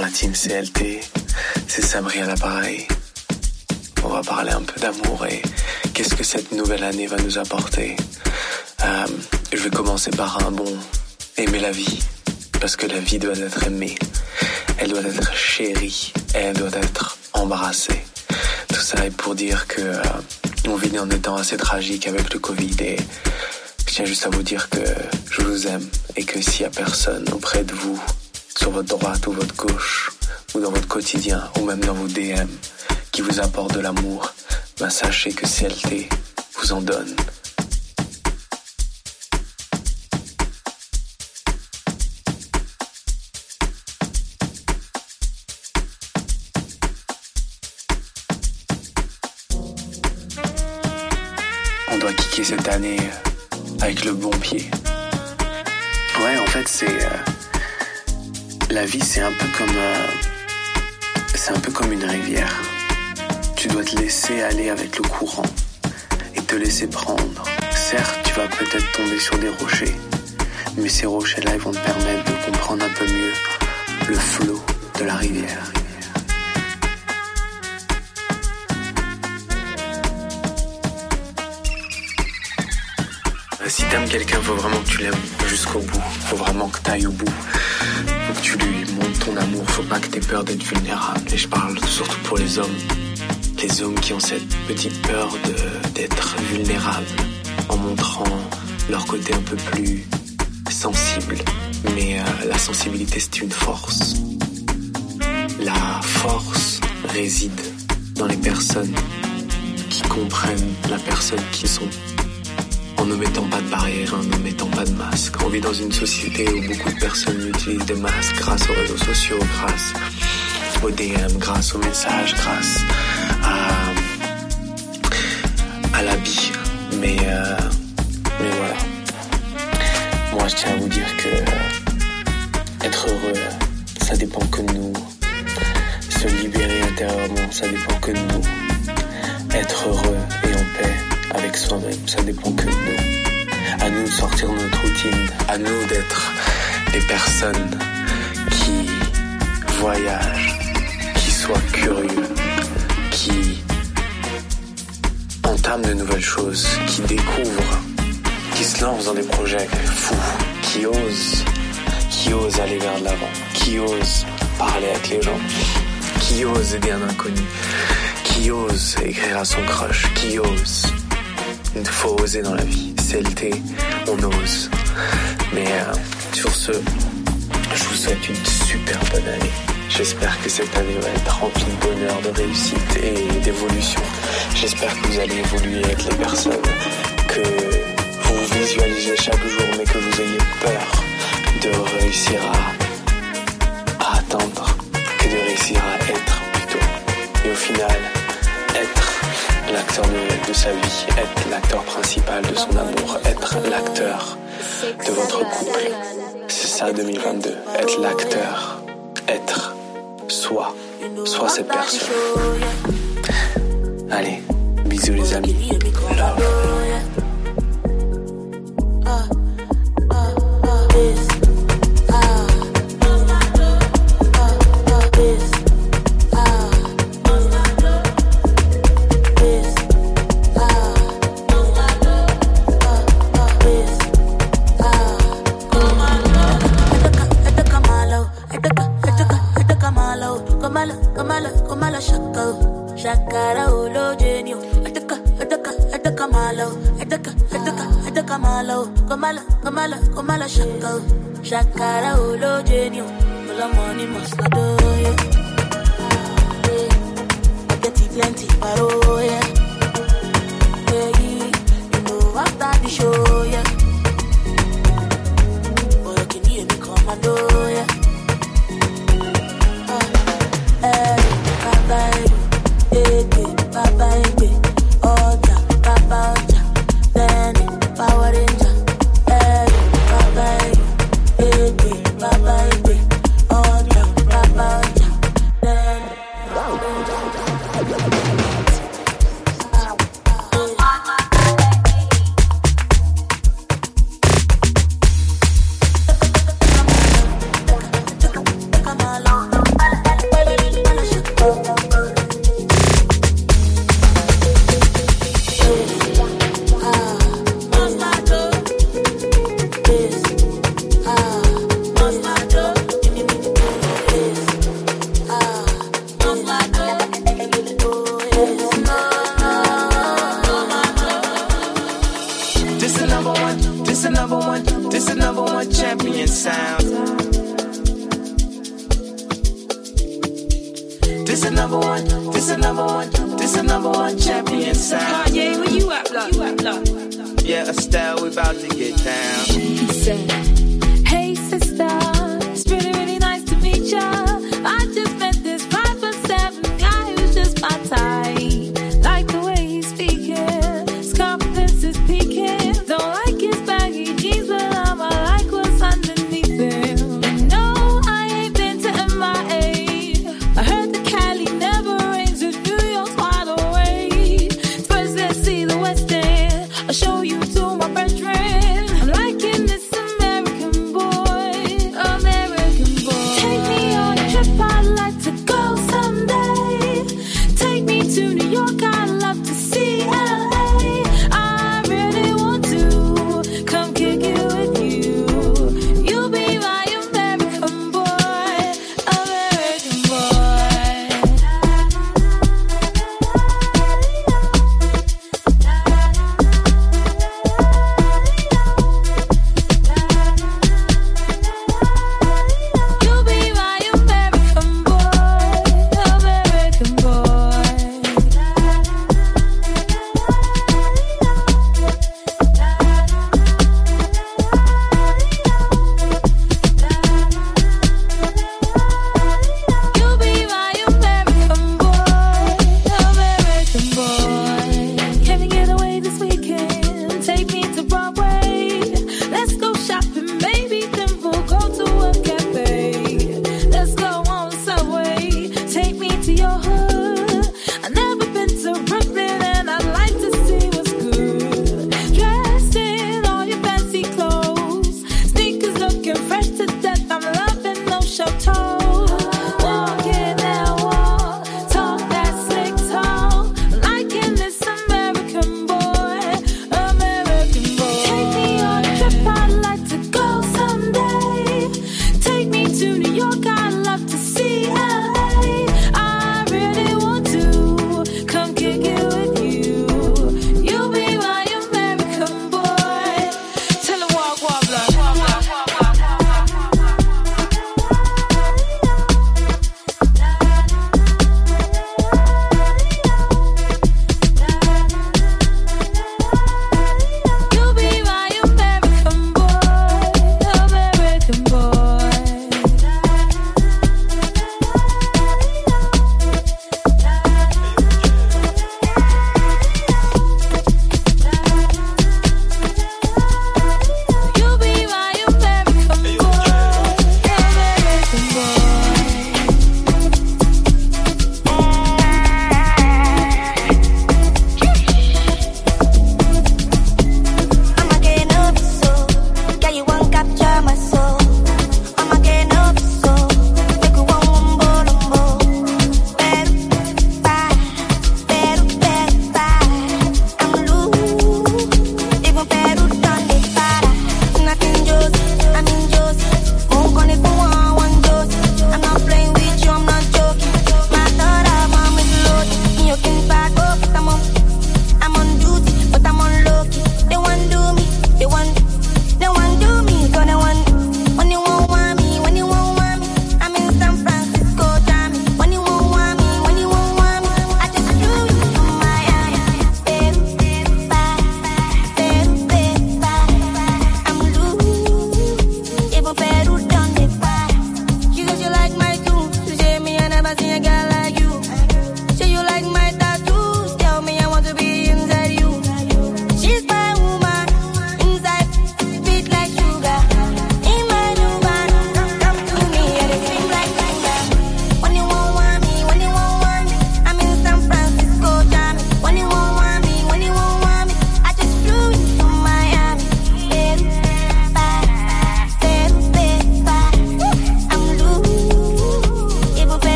La team CLT, c'est Sabri à l'appareil. On va parler un peu d'amour et qu'est-ce que cette nouvelle année va nous apporter. Euh, je vais commencer par un bon aimer la vie, parce que la vie doit être aimée, elle doit être chérie, elle doit être embrassée. Tout ça est pour dire que euh, on vit en étant assez tragique avec le Covid et je tiens juste à vous dire que je vous aime et que s'il y a personne auprès de vous, sur votre droite ou votre gauche, ou dans votre quotidien, ou même dans vos DM, qui vous apporte de l'amour, ben sachez que CLT vous en donne. On doit kicker cette année avec le bon pied. Ouais, en fait, c'est. euh, la vie, c'est un peu comme. euh, c'est un peu comme une rivière. Tu dois te laisser aller avec le courant et te laisser prendre. Certes, tu vas peut-être tomber sur des rochers, mais ces rochers-là, ils vont te permettre de comprendre un peu mieux le flot de la rivière. Si t'aimes quelqu'un, faut vraiment que tu l'aimes jusqu'au bout. Faut vraiment que t'ailles au bout. Faut que tu lui montres ton amour. Faut pas que t'aies peur d'être vulnérable. Et je parle surtout pour les hommes. Les hommes qui ont cette petite peur de- d'être vulnérables en montrant leur côté un peu plus sensible. Mais euh, la sensibilité, c'est une force. La force réside dans les personnes qui comprennent la personne qui sont en ne mettant pas de barrière, en ne mettant pas de masque. On vit dans une société où beaucoup de personnes utilisent des masques grâce aux réseaux sociaux, grâce aux DM, grâce aux messages, grâce à, à l'habit. Mais, euh, mais voilà. Moi, je tiens à vous dire que être heureux, ça dépend que de nous. Se libérer intérieurement, ça dépend que de nous. Être heureux et en paix avec soi-même, ça dépend que de nous. À nous de sortir de notre routine, à nous d'être des personnes qui voyagent, qui soient curieux, qui entament de nouvelles choses, qui découvrent, qui se lancent dans des projets fous, qui osent, qui osent aller vers l'avant, qui osent parler avec les gens, qui osent aider un inconnu, qui ose écrire à son crush, qui ose. Il faut oser dans la vie. CLT, on ose. Mais euh, sur ce, je vous souhaite une super bonne année. J'espère que cette année va être remplie de bonheur, de réussite et d'évolution. J'espère que vous allez évoluer avec les personnes, que vous visualisez chaque jour, mais que vous ayez peur de réussir à, à que de réussir à être plutôt. Et au final, l'acteur de, sa vie, être l'acteur principal de son amour, être l'acteur de votre couple. C'est ça 2022, être l'acteur, être soi, soit cette personne. Allez, bisous les amis. kamala o kamala kamala kamala shaka o shakara o lóje ni o all the money must go. tó yẹ. Get it plenty paro yẹ. You know after the show yeah, oh you can hear me come and go. Caribbean sound. This is number one, this is number one, this is number one champion sound. Kanye, where you at, blood? You at, blood? Yeah, Estelle, we about to get down.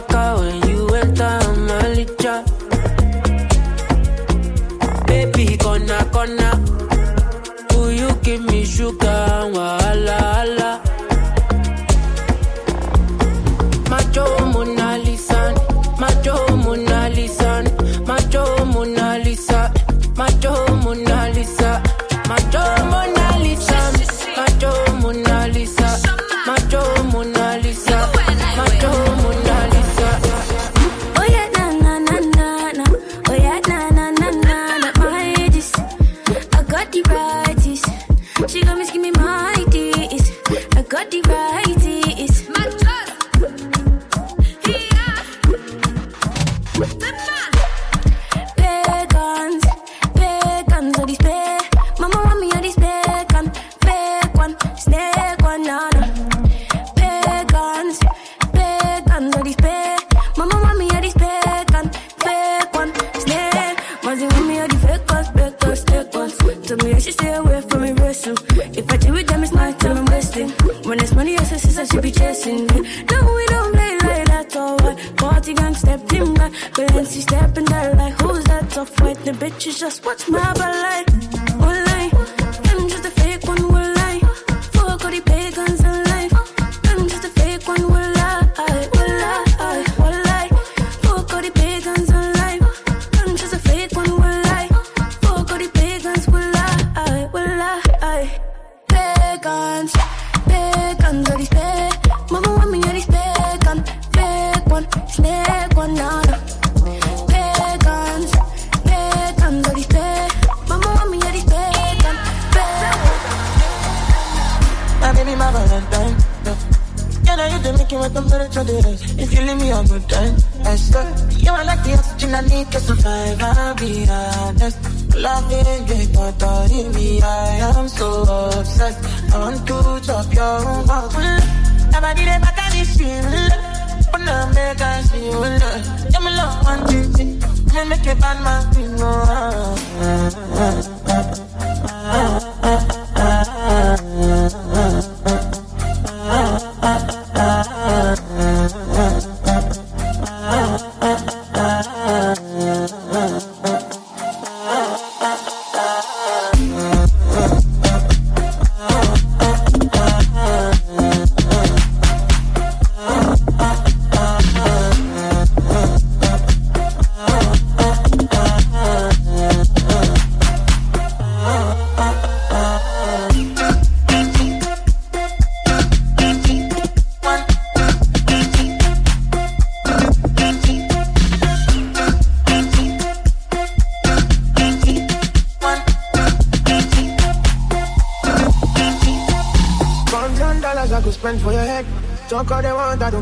walk you.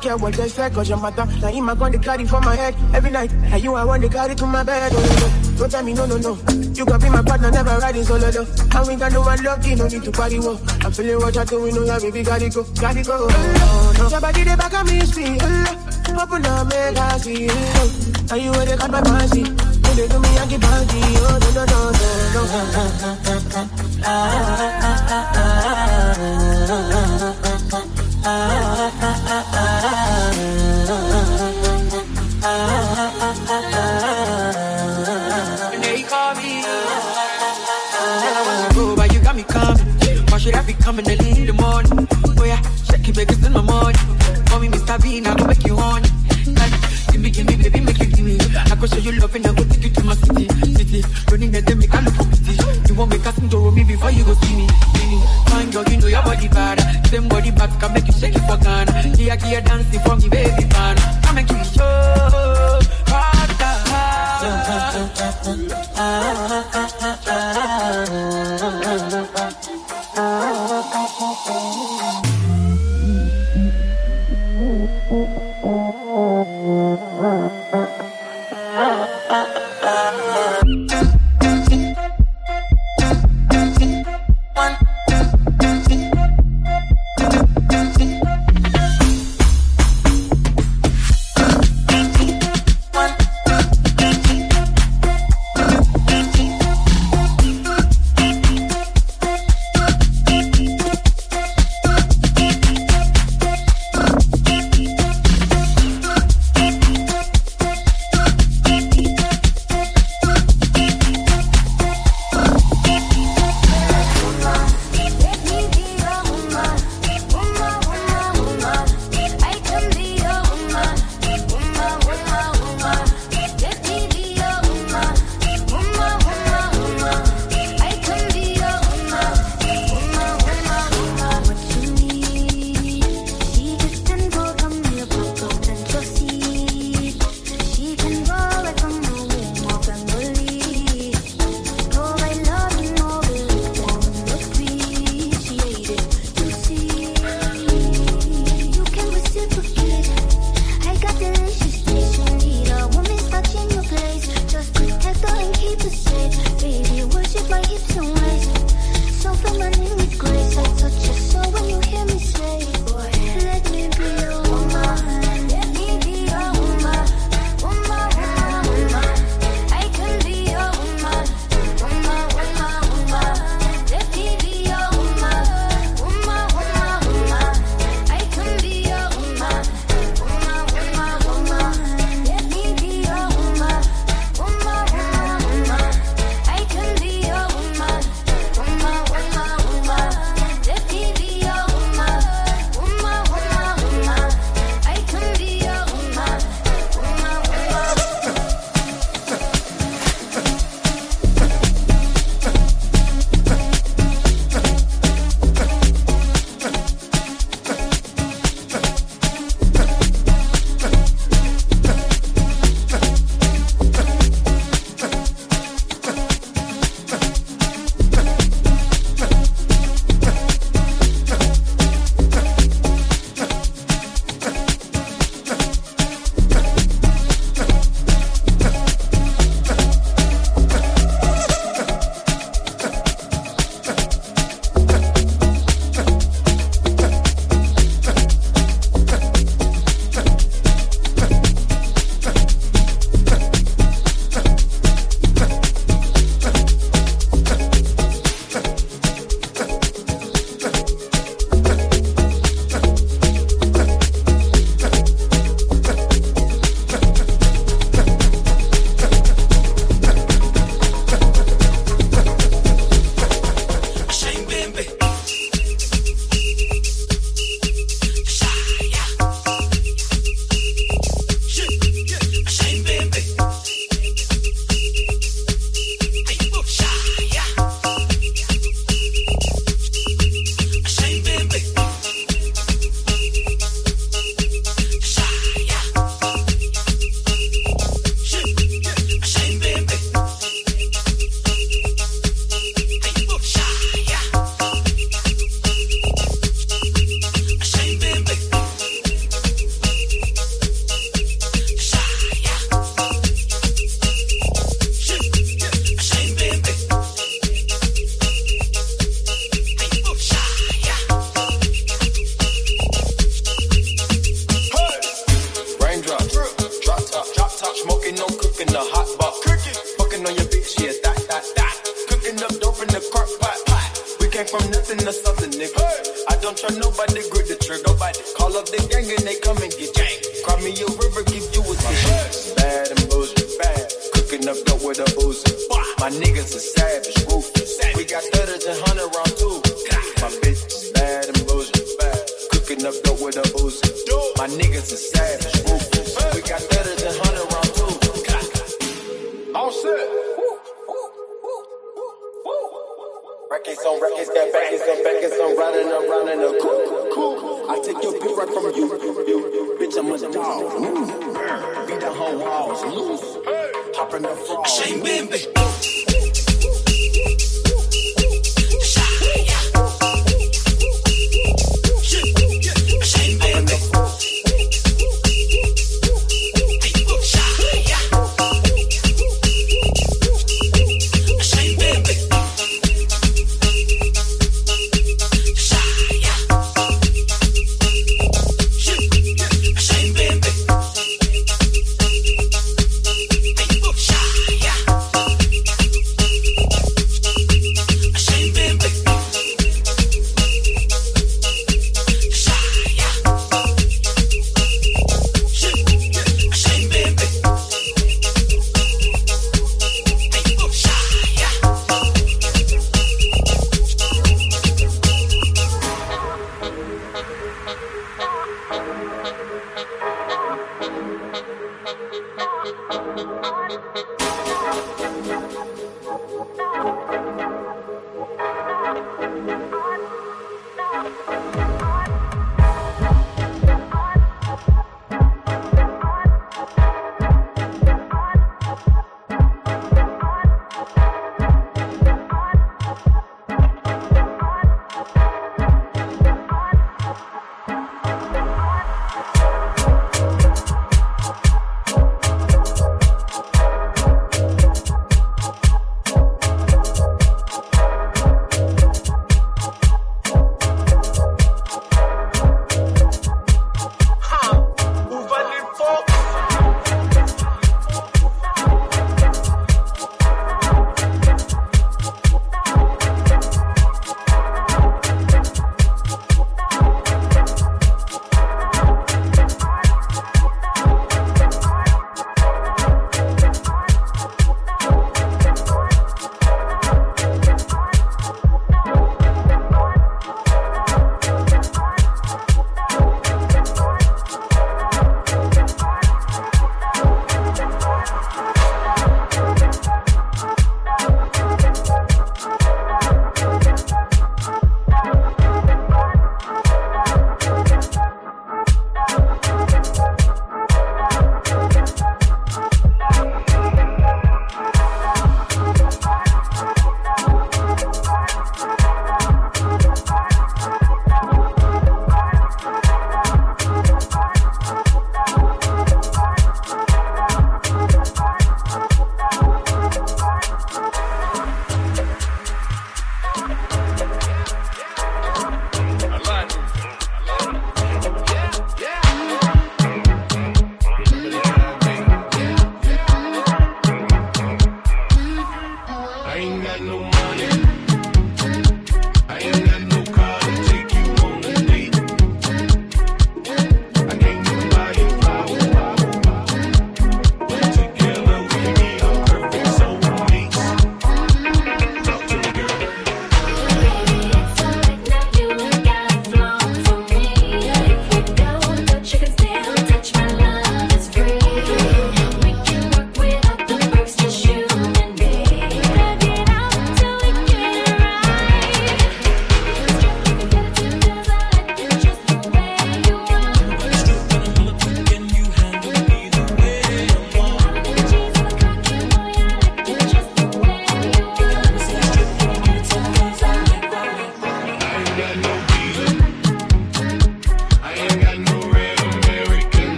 Don't care what they say, cause your matter. Now him I got the carry for my head every night. Now you I want the carry to my bed. Oh, no, no. Don't tell me no, no, no. You can be my partner, never riding solo though. And we can do one lucky, no need to party wo. I'm feeling what you're doing, no, yeah, baby, gotta go, gotta go. Oh, no. Your body, the back of me, see. Oh, open up, make I see. Oh, now you where they got my fancy. When they do me, I get banky. Oh, no, no, no, no, no. Ah, ah, ah, ah, ah, ah, ah, coming early in the morning? Oh yeah, shake it, baby, in the morning. Call me Mr. Bean, I go make you on. Give me, give me, baby, make you give me. I go show you love and I go take you to my city, city. Running the day, make I look pretty. You won't make us into me before you go see me, see me. Fine girl, you know your body bad. Same body back can make you shake it for Ghana. Here, here, dancing for me, baby,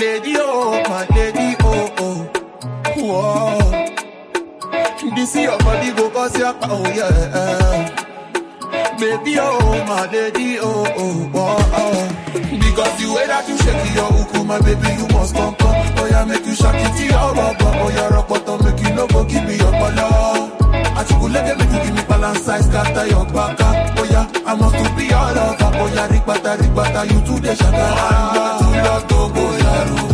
Lady oh, my lady oh oh, whoa. This is your body go cause your oh yeah. Baby oh, my lady oh oh, whoa. Oh. Because the way that you shake your uku, my baby, you must come come. Oh yeah, make you shake it to your rubber. Oh yeah, rock bottom, make you no go give me your color. That you could let them give me balance size After your back up, oh yeah I must be all over, oh yeah Rigbata, rigbata, you too, they shaka I'm not too lost,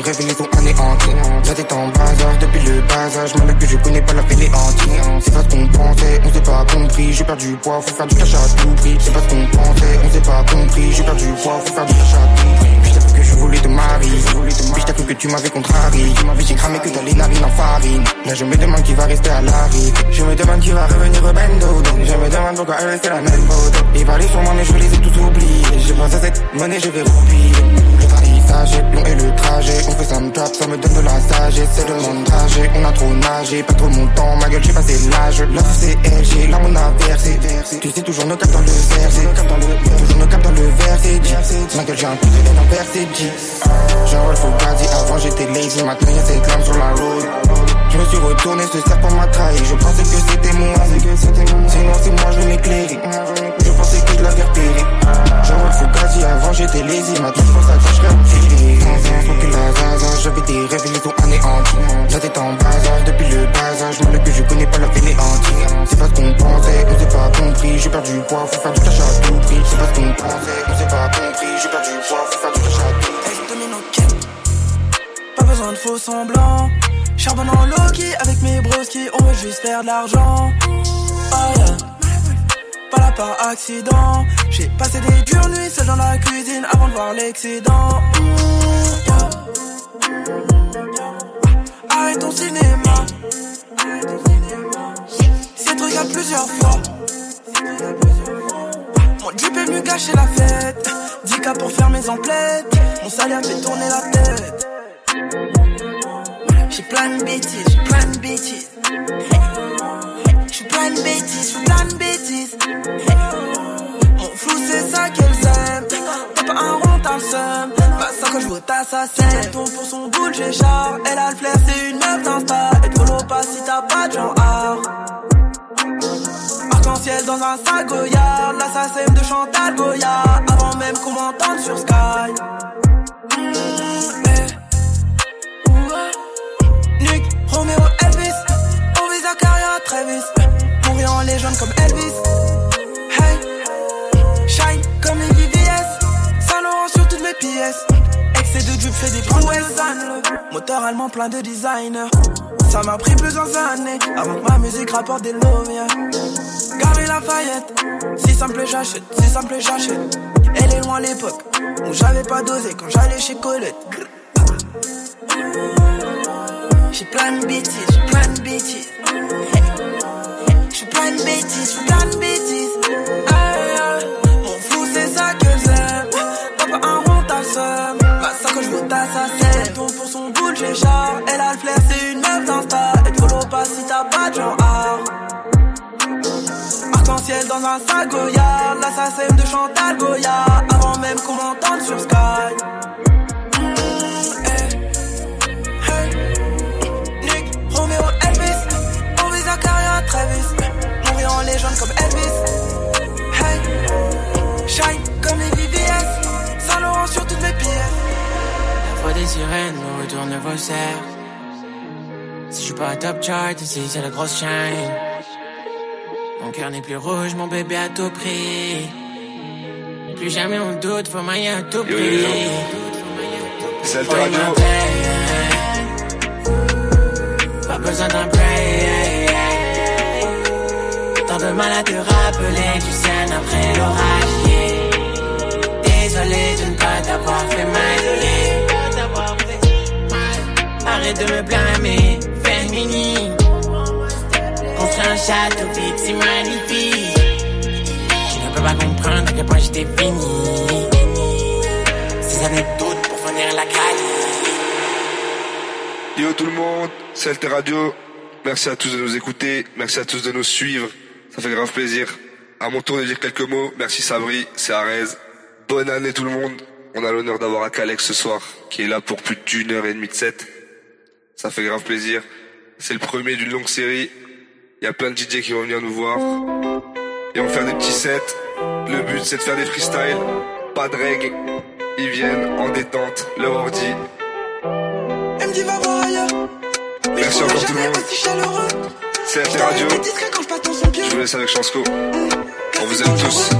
zaza. J'avais des rêves et les ont anéantis. La tête en bazar depuis le bas âge. Moi, que je connais pas la fainéantie. C'est pas ce qu'on pensait, on s'est pas compris. J'ai perdu du poids, faut faire du cash à tout prix. C'est pas ce qu'on pensait, on s'est pas compris. J'ai perdu du poids, faut faire du cash à tout prix. Puis t'as que je voulais te marier. Puis t'as cru que tu m'avais contrarié. Tu m'avais j'ai cramé que t'as les narines en farine. Là, je me demande qui va rester à la. Je me demande qui va revenir au bendo. Je me demande pourquoi elle restait la même photo. Ils parlaient sur moi, mais je les ai tous oubliés. Je pense à cette monnaie, je vais roupiller. Est long et le trajet. On fait ça me tape, ça me donne de la sagesse. C'est de trajet, on a trop nagé. Pas trop mon temps, ma gueule, j'ai passé l'âge. Là, c'est LG, là, on a versé. Tu sais, toujours nos capes dans le verset. Toujours nos capes dans le verset. dit. Ma gueule, j'ai un coup de haine envers ces G. Genre. Avant, j'étais lazy. Maintenant, y'a cette lame sur la road. Je me suis retourné, ce serpent m'a trahi. Je pensais que c'était moi. Sinon, c'est moi, je m'éclairais. Je pensais que je l'avais repéré. Il faut gazi. Avant, j'étais lazy. Maintenant, je pense à que je serais tiré. Sans la zaza. J'avais des rêves, ils les anéantis. La tête en bazar depuis le bas âge. Moi, que je connais pas la fainéantie. C'est pas ce qu'on pensait, on s'est pas compris. J'ai perdu du poids, faut faire du cash à tout prix. C'est pas ce qu'on pensait, on s'est pas compris. J'ai perdu du poids, faut faire du cash à tout prix. Pas besoin de faux semblants. Charbonne en avec mes broski, on veut juste faire de l'argent. Oh yeah. Pas là par accident. J'ai passé des dures nuits seul dans la cuisine avant de voir l'excédent. Mm, yeah. Arrête ton cinéma. C'est truc à plusieurs fois. Mon drip est venu gâcher la fête. 10K pour faire mes emplettes. Mon salaire fait tourner la tête. J'ai plein de bêtises, j'ai plein de bêtises. J'suis plein de bêtises, j'suis plein de bêtises. Mon flou c'est ça qu'elles aiment. T'as pas un rond, t'as le seum. Bah ça quand j'vote à sa. Ton pour son boule, j'ai char. Elle a le flair, c'est une meuf. Et te follow pas si t'as pas de genre art. Arc-en-ciel dans un sac Goyard. L'assassin de Chantal Goya. Avant même qu'on m'entende sur Sky. Légende comme Elvis. Hey, shine comme les VVS. Saint Laurent sur toutes mes pièces. Excès de drip fait des prouesses. Moteur allemand plein de designer. Ça m'a pris plusieurs années avant que ma musique rapporte des loviens. Gary Lafayette, si ça me plaît, j'achète. Si ça me plaît, j'achète. Elle est loin l'époque où j'avais pas dosé quand j'allais chez Colette. J'ai plein de bêtises, j'ai plein de bêtises. J'suis plein de bêtises, j'suis plein de bêtises. Aïe, aïe. Mon flou, c'est ça que j'aime. T'as pas un rond, t'as le seum. Ça quand j'vote à sa. Ton pour son boule, j'ai char. Elle a le flair, c'est une meuf d'insta. Et follow pas si t'as pas de genre art. Arc-en-ciel dans un sac Goya. L'assassin de Chantal Goya. Comme Elvis. Hey. Shine comme les VVS. Saint Laurent sur toutes mes pièces. La voix des sirènes me retourne vos serres. Si je suis pas top chart, ici c'est la grosse chaîne. Mon cœur n'est plus rouge, mon bébé à tout prix. Plus jamais on doute, faut mailler à tout prix. C'est Radio. inventer. Pas besoin d'un break. De mal à te rappeler du scène après l'orage. Désolé de ne pas t'avoir fait mal. Arrête de me blâmer, féminin. Construire un château vide si magnifique. Tu ne peux pas comprendre à quel point j'étais fini. Ces anecdotes pour finir la caille. Yo tout le monde, c'est Alter Radio. Merci à tous de nous écouter, merci à tous de nous suivre. Ça fait grave plaisir. À mon tour de dire quelques mots. Merci Sabri, c'est Arez. Bonne année tout le monde. On a l'honneur d'avoir Akalex ce soir, qui est là pour plus d'une heure et demie de set. Ça fait grave plaisir. C'est le premier d'une longue série. Il y a plein de DJ qui vont venir nous voir. Et on va faire des petits sets. Le but c'est de faire des freestyles. Pas de règles. Ils viennent en détente, leur ordi. MD va voir ailleurs. Mais Merci encore tout le monde. C'est Je Radio. Je vous laisse avec Chansco. On vous aime tous.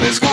Let's go.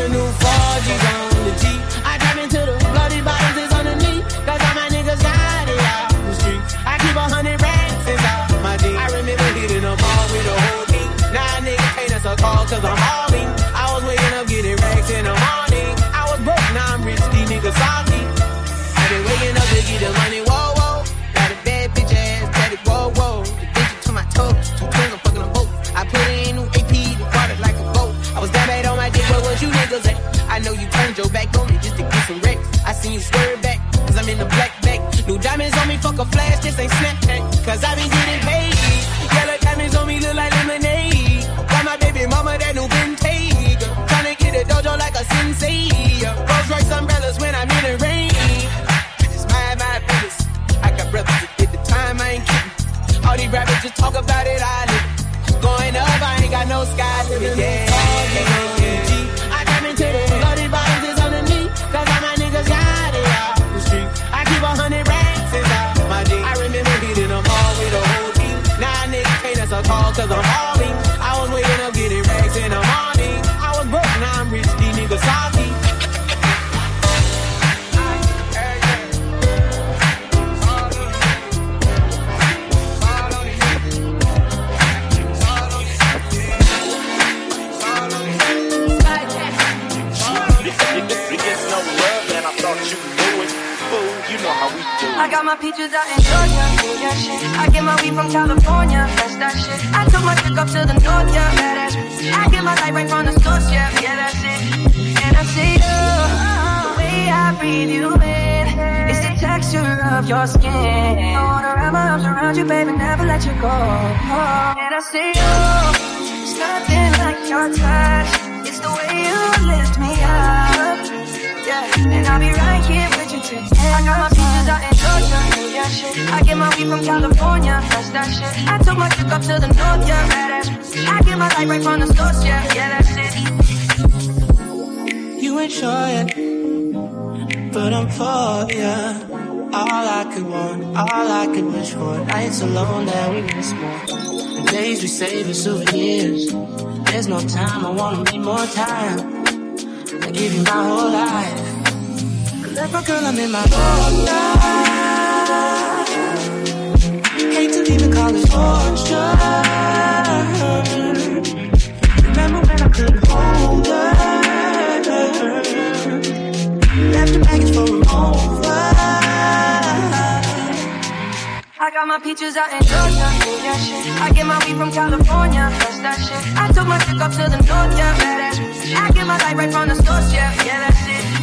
The new 4Gs on the G. I trap into the bloody bottoms, it's underneath. Cause all my niggas got it out the streets. I keep a hundred racks inside my jeans. I remember hitting them all with the whole team. Now niggas pay us a call cause I'm hauling. I was waking up getting racks in the morning. I was broke, now I'm rich, these niggas salty. I been waking up to get the money, flash, this ain't Snapchat. Cause I been getting paid. Yellow diamonds on me look like lemonade. Got my baby mama that new vintage. Tryna get a dojo like a sensei. Rolls Royce umbrellas when I'm in the rain. It's my, my business. I got brothers that did the time, I ain't kidding. All these rappers just talk about it, I live. it. Going up, I ain't got no sky limit. Yeah. Cause I'm hauling. I was waking up getting racks in the morning. I was broke, now I'm rich, these niggas salty. I got my peaches out in Georgia, yeah shit. I get my weed from California, that's that shit. I chick up to the north, yeah, badass. I get my light right from the source, yeah, yeah, that's it. And I see you, the way I breathe you in. It's the texture of your skin. I wanna wrap my arms around you, baby, never let you go. And I see you, it's nothing like your touch. It's the way you lift me up. Yeah, and I'll be right here with you till I got my peaches out in Georgia, yeah shit. I get my weed from California, that's that shit. I took my chick up to the north, yeah, badass. I get my light right from the source, yeah, yeah, that's it. You sure yet, but I'm for ya. All I could want, all I could wish for. Nights alone that we miss more. The days we save as souvenirs. There's no time, I wanna make more time. I give you my whole life. Clever girl, I'm in my whole life. Hate to leave it, call it torture. got my peaches out in Georgia. I get my weed from California. That's that shit. I took my chick up to the north, yeah, badass. I get my light right from the source, yeah, yeah, that's it.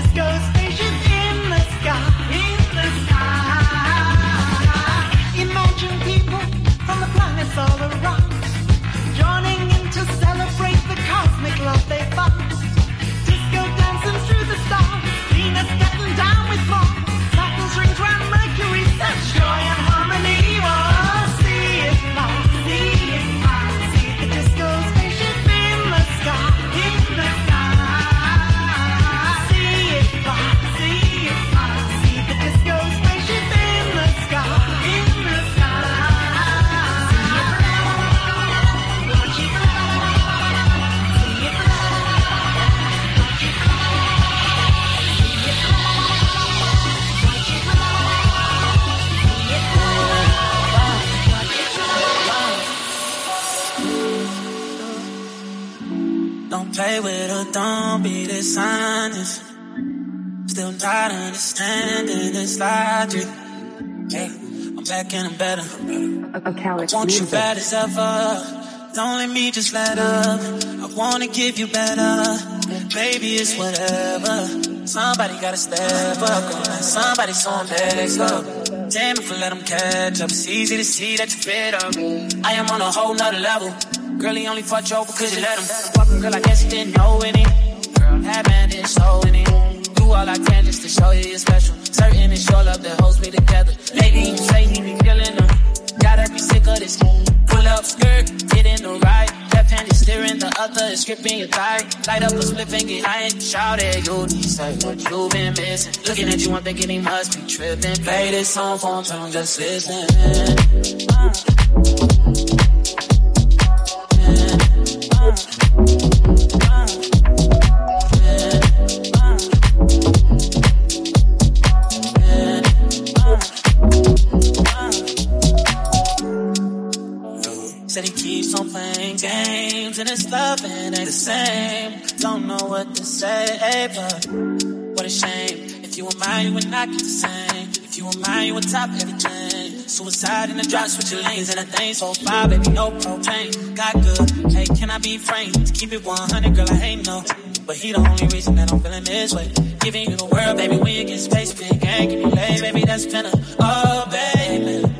just go. Dishonest. Still not understanding this logic. Hey, I'm back and I'm better. I want you bad as ever. Don't let me just let up. I wanna give you better. Baby, it's whatever. Somebody gotta step up. Somebody so next up. Damn if I let them catch up. It's easy to see that you fed up. I am on a whole nother level. Girl, he only fucked you over cause you let him. Fucking girl, I guess you didn't know any. Girl, that man didn't. Do all I can just to show you you're special. Certain it's your love that holds me together. Lady, you say he be killing her. Gotta be sick of this. Pull up skirt, get in the right. Left hand is steering, the other is gripping your thigh. Light up a split and get high and shout at you. Say what you've been missing. Looking at you, I'm thinking he must be tripping. Play this song for him, tell just listen. Uh. Said he keeps on playing games and his love ain't the same. Don't know what to say, but what a shame. If you were mine, you would not get the same. If you were mine, you would top everything. Suicide in the drop, your lanes and a thing so far, baby, no propane. Got good, hey, can I be frank? To keep it 100, girl, I ain't no. But he the only reason that I'm feeling this way. Giving you the world, baby, when you get space, big gang, give me lay, baby, that's been a, oh, baby.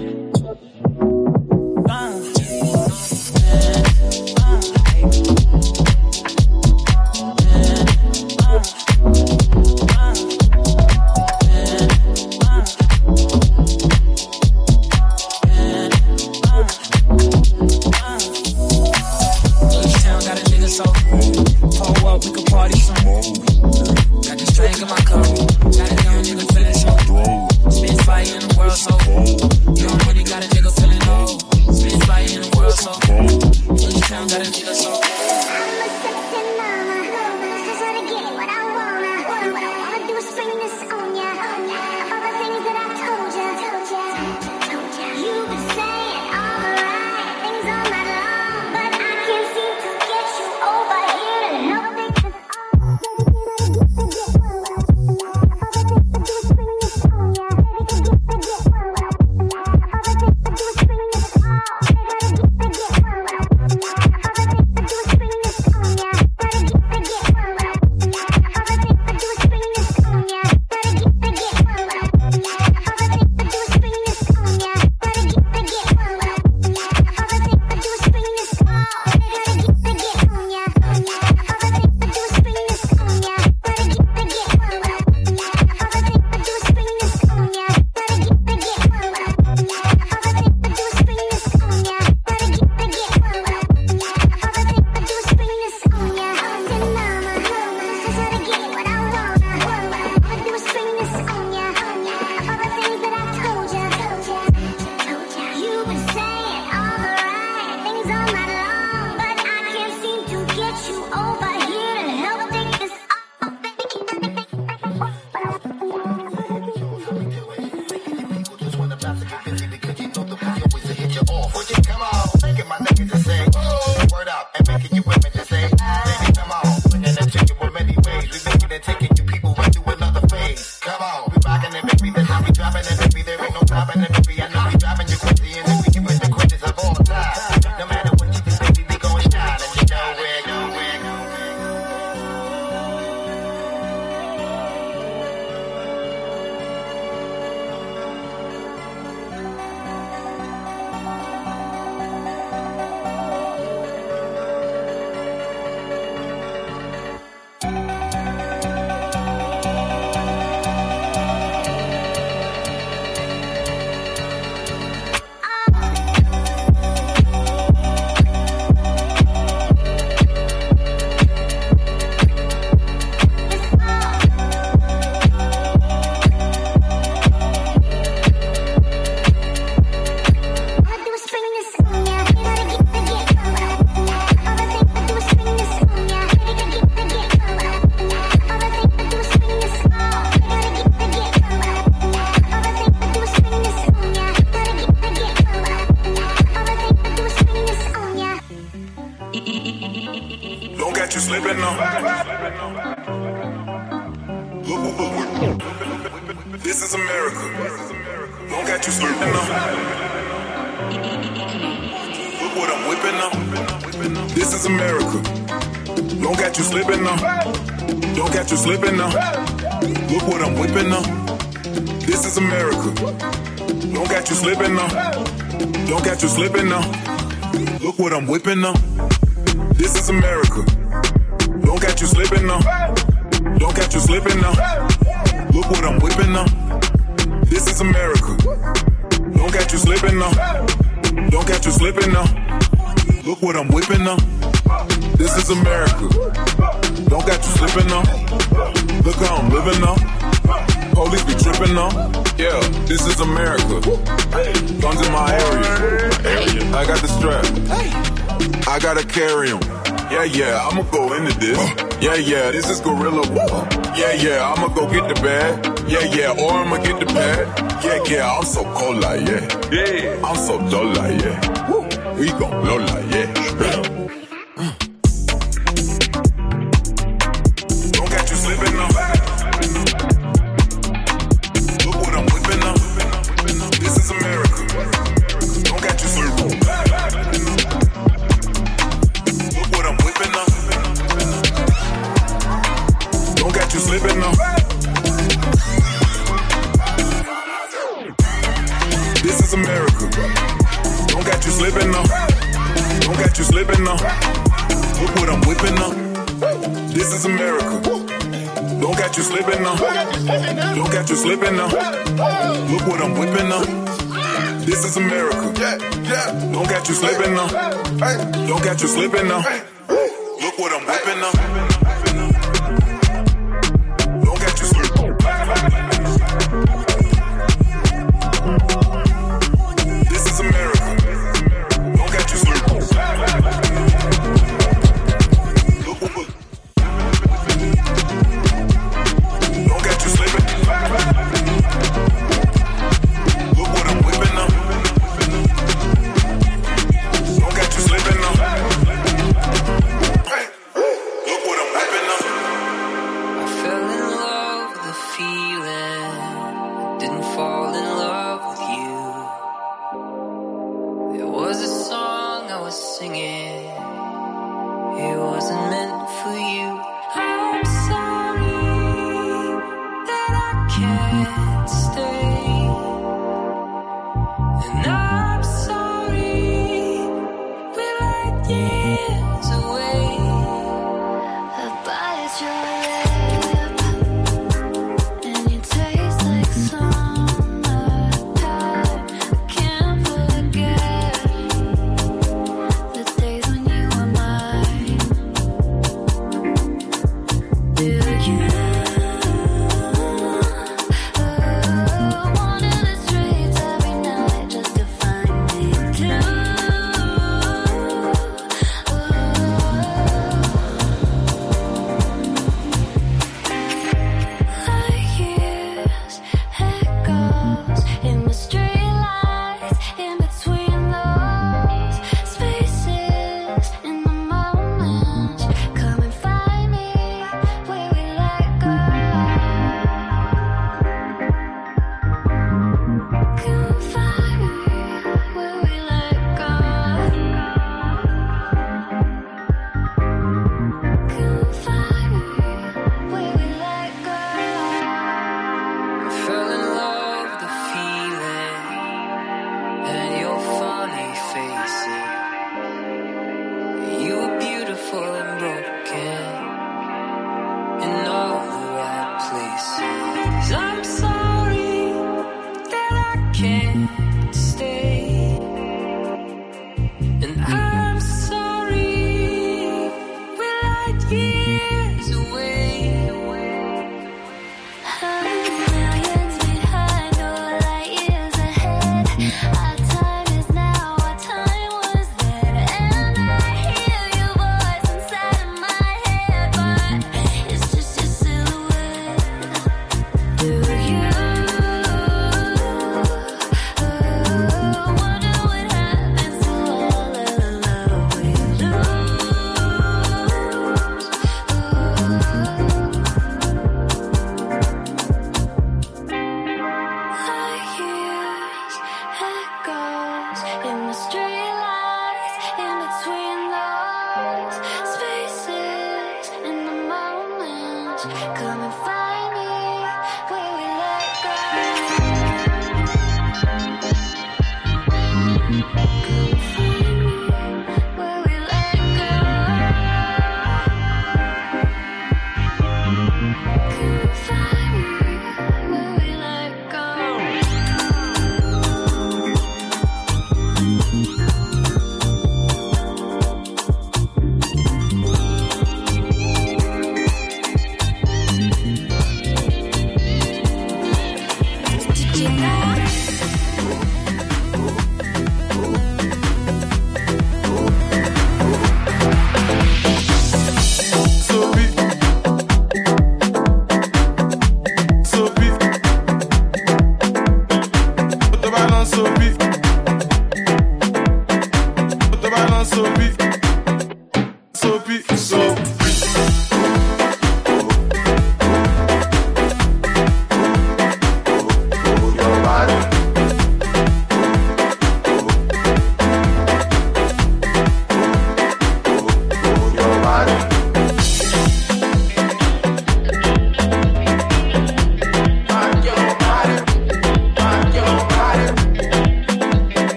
Yeah, yeah, this is Gorilla. Woo. Yeah, yeah, I'ma go get the bag. Yeah, yeah, or I'ma get the bag. Yeah, yeah, I'm so cold like yeah. Yeah. I'm so dull like yeah. Woo. We gon' blow like yeah.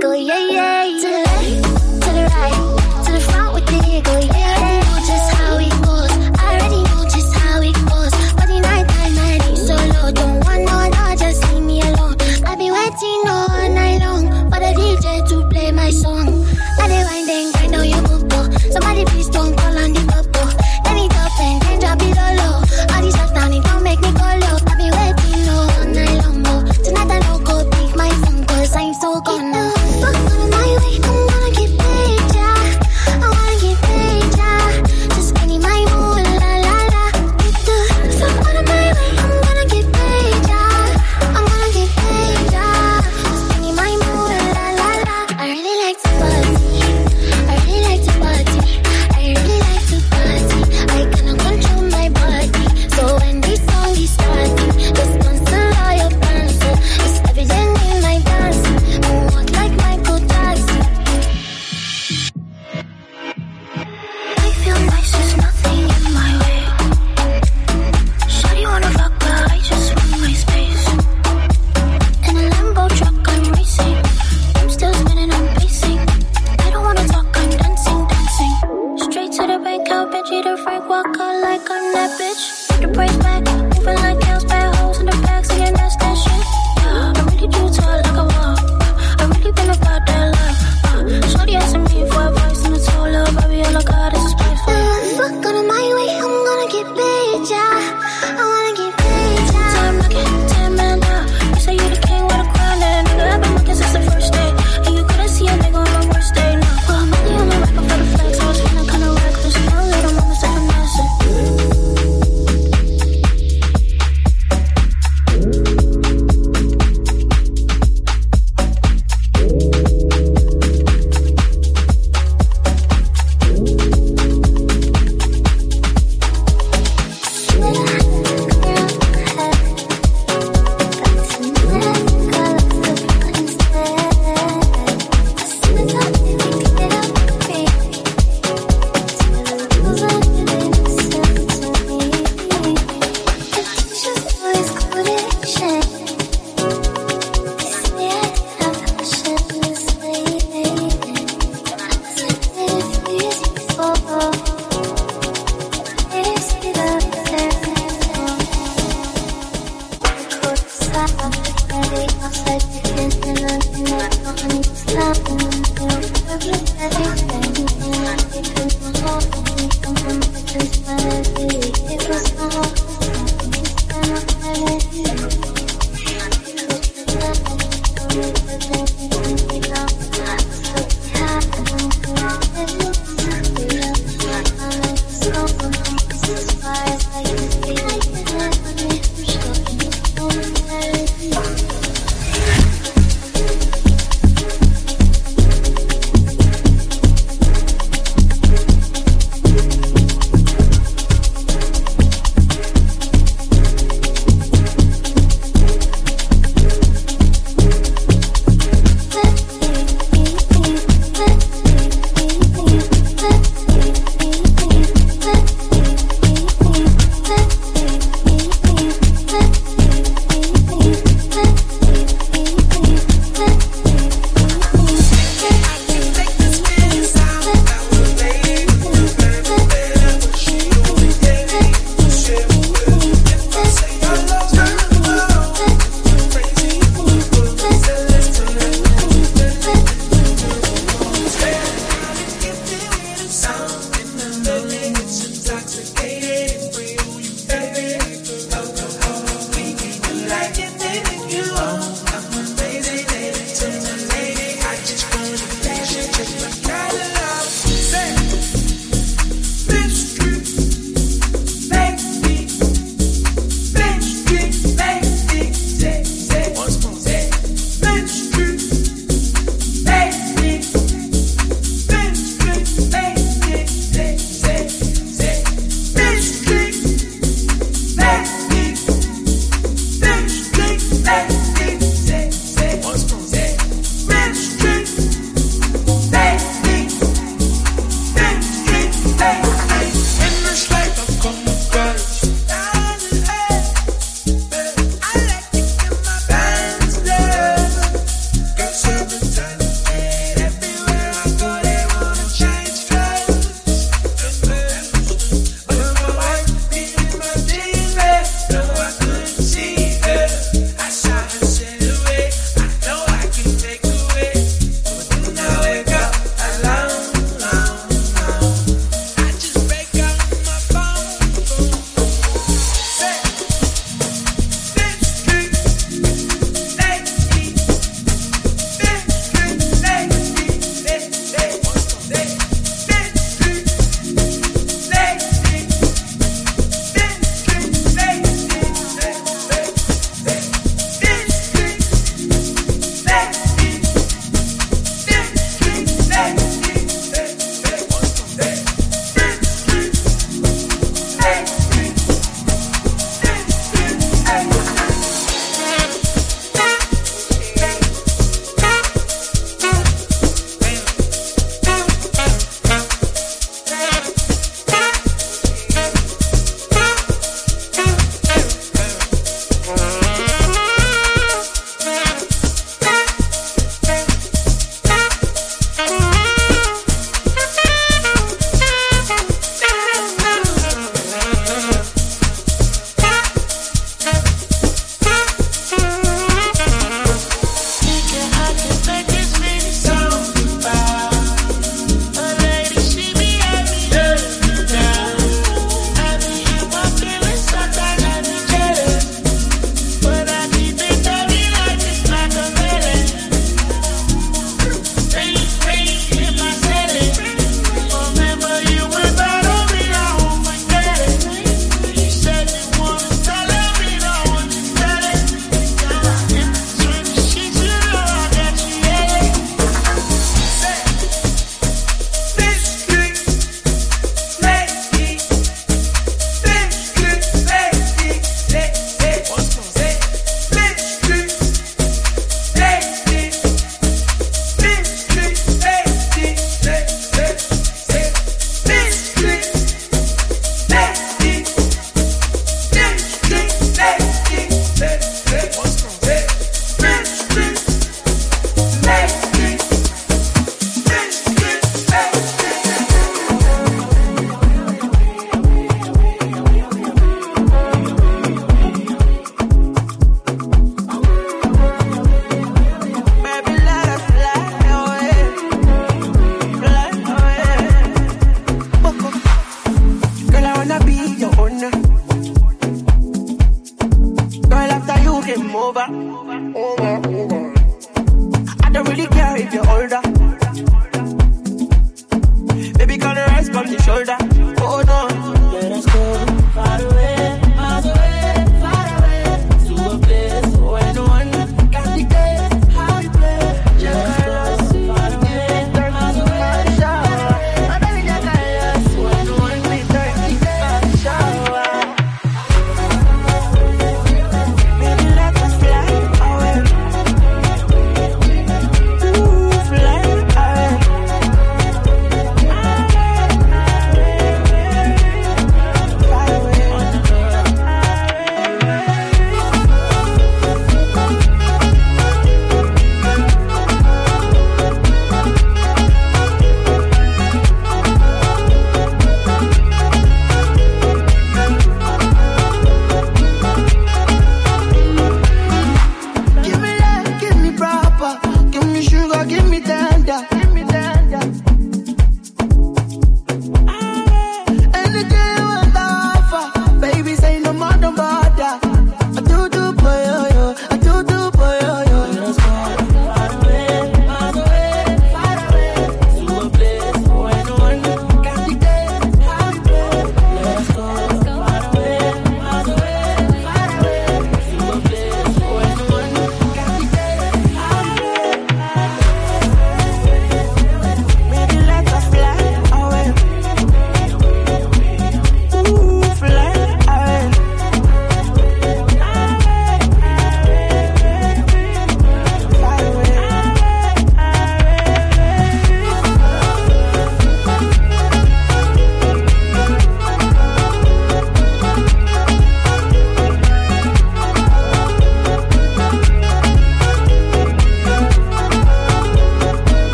Go yeah, yeah.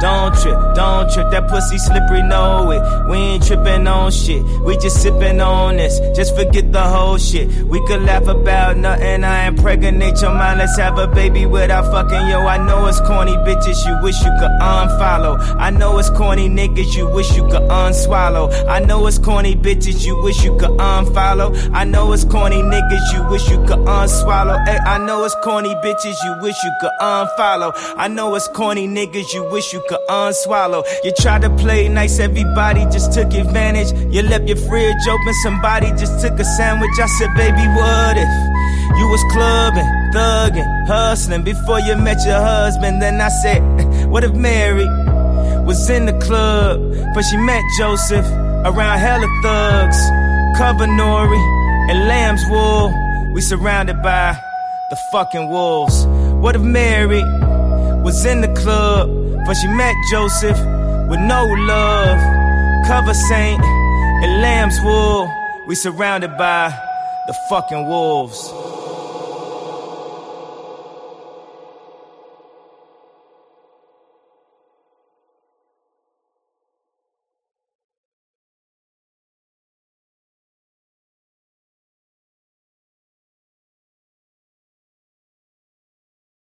Don't trip, don't trip. That pussy slippery, know it. We ain't tripping on shit. We just sipping on this. Just forget the whole shit. We could laugh about nothing. I impregnate your mind. Let's have a baby without fucking yo. I know it's corny bitches. You wish you could unfollow. I know it's corny niggas. You wish you could unswallow. I know it's corny bitches. You wish you could unfollow. I know it's corny niggas. You wish you could unswallow. Hey, I know it's corny bitches. You wish you could unfollow. I know it's corny niggas. You wish you could unswallow. You tried to play nice. Everybody just took advantage. You left your fridge open. Somebody just took a sandwich. I said, baby, what if? You was clubbing, thugging, hustling before you met your husband. Then I said, What if Mary was in the club, but she met Joseph around hella thugs, cover Nori and lamb's wool. We surrounded by the fucking wolves. What if Mary was in the club, but she met Joseph with no love, cover Saint and lamb's wool. We surrounded by the fucking wolves.